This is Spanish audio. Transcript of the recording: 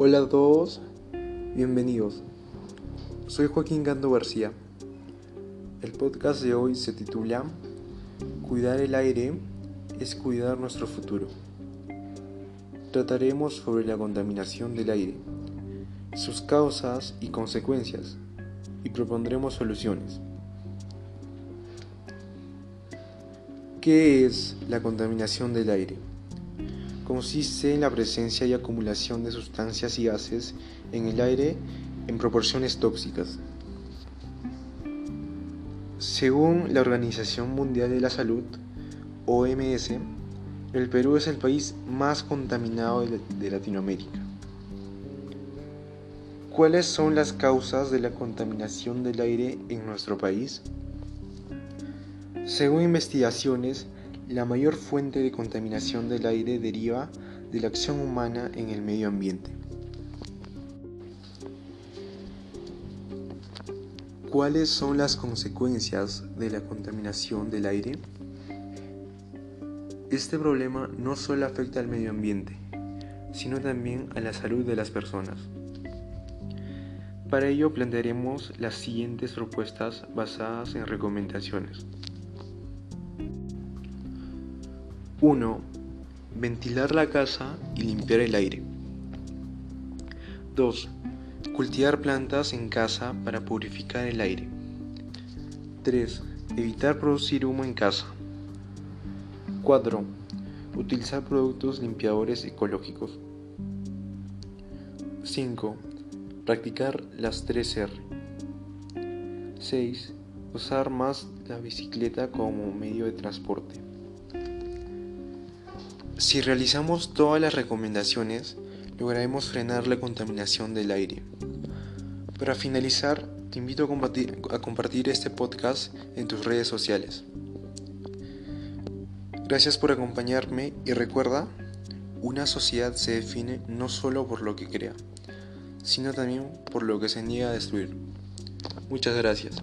Hola a todos, bienvenidos. Soy Joaquín Gando García. El podcast de hoy se titula Cuidar el aire es cuidar nuestro futuro. Trataremos sobre la contaminación del aire, sus causas y consecuencias, y propondremos soluciones. ¿Qué es la contaminación del aire? Consiste en la presencia y acumulación de sustancias y gases en el aire en proporciones tóxicas. Según la Organización Mundial de la Salud, OMS, el Perú es el país más contaminado de Latinoamérica. ¿Cuáles son las causas de la contaminación del aire en nuestro país? Según investigaciones, la mayor fuente de contaminación del aire deriva de la acción humana en el medio ambiente. ¿Cuáles son las consecuencias de la contaminación del aire? Este problema no solo afecta al medio ambiente, sino también a la salud de las personas. Para ello plantearemos las siguientes propuestas basadas en recomendaciones. 1. Ventilar la casa y limpiar el aire. 2. Cultivar plantas en casa para purificar el aire. 3. Evitar producir humo en casa. 4. Utilizar productos limpiadores ecológicos. 5. Practicar las 3R. 6. Usar más la bicicleta como medio de transporte. Si realizamos todas las recomendaciones, lograremos frenar la contaminación del aire. Para finalizar, te invito a compartir, este podcast en tus redes sociales. Gracias por acompañarme y recuerda, una sociedad se define no solo por lo que crea, sino también por lo que se niega a destruir. Muchas gracias.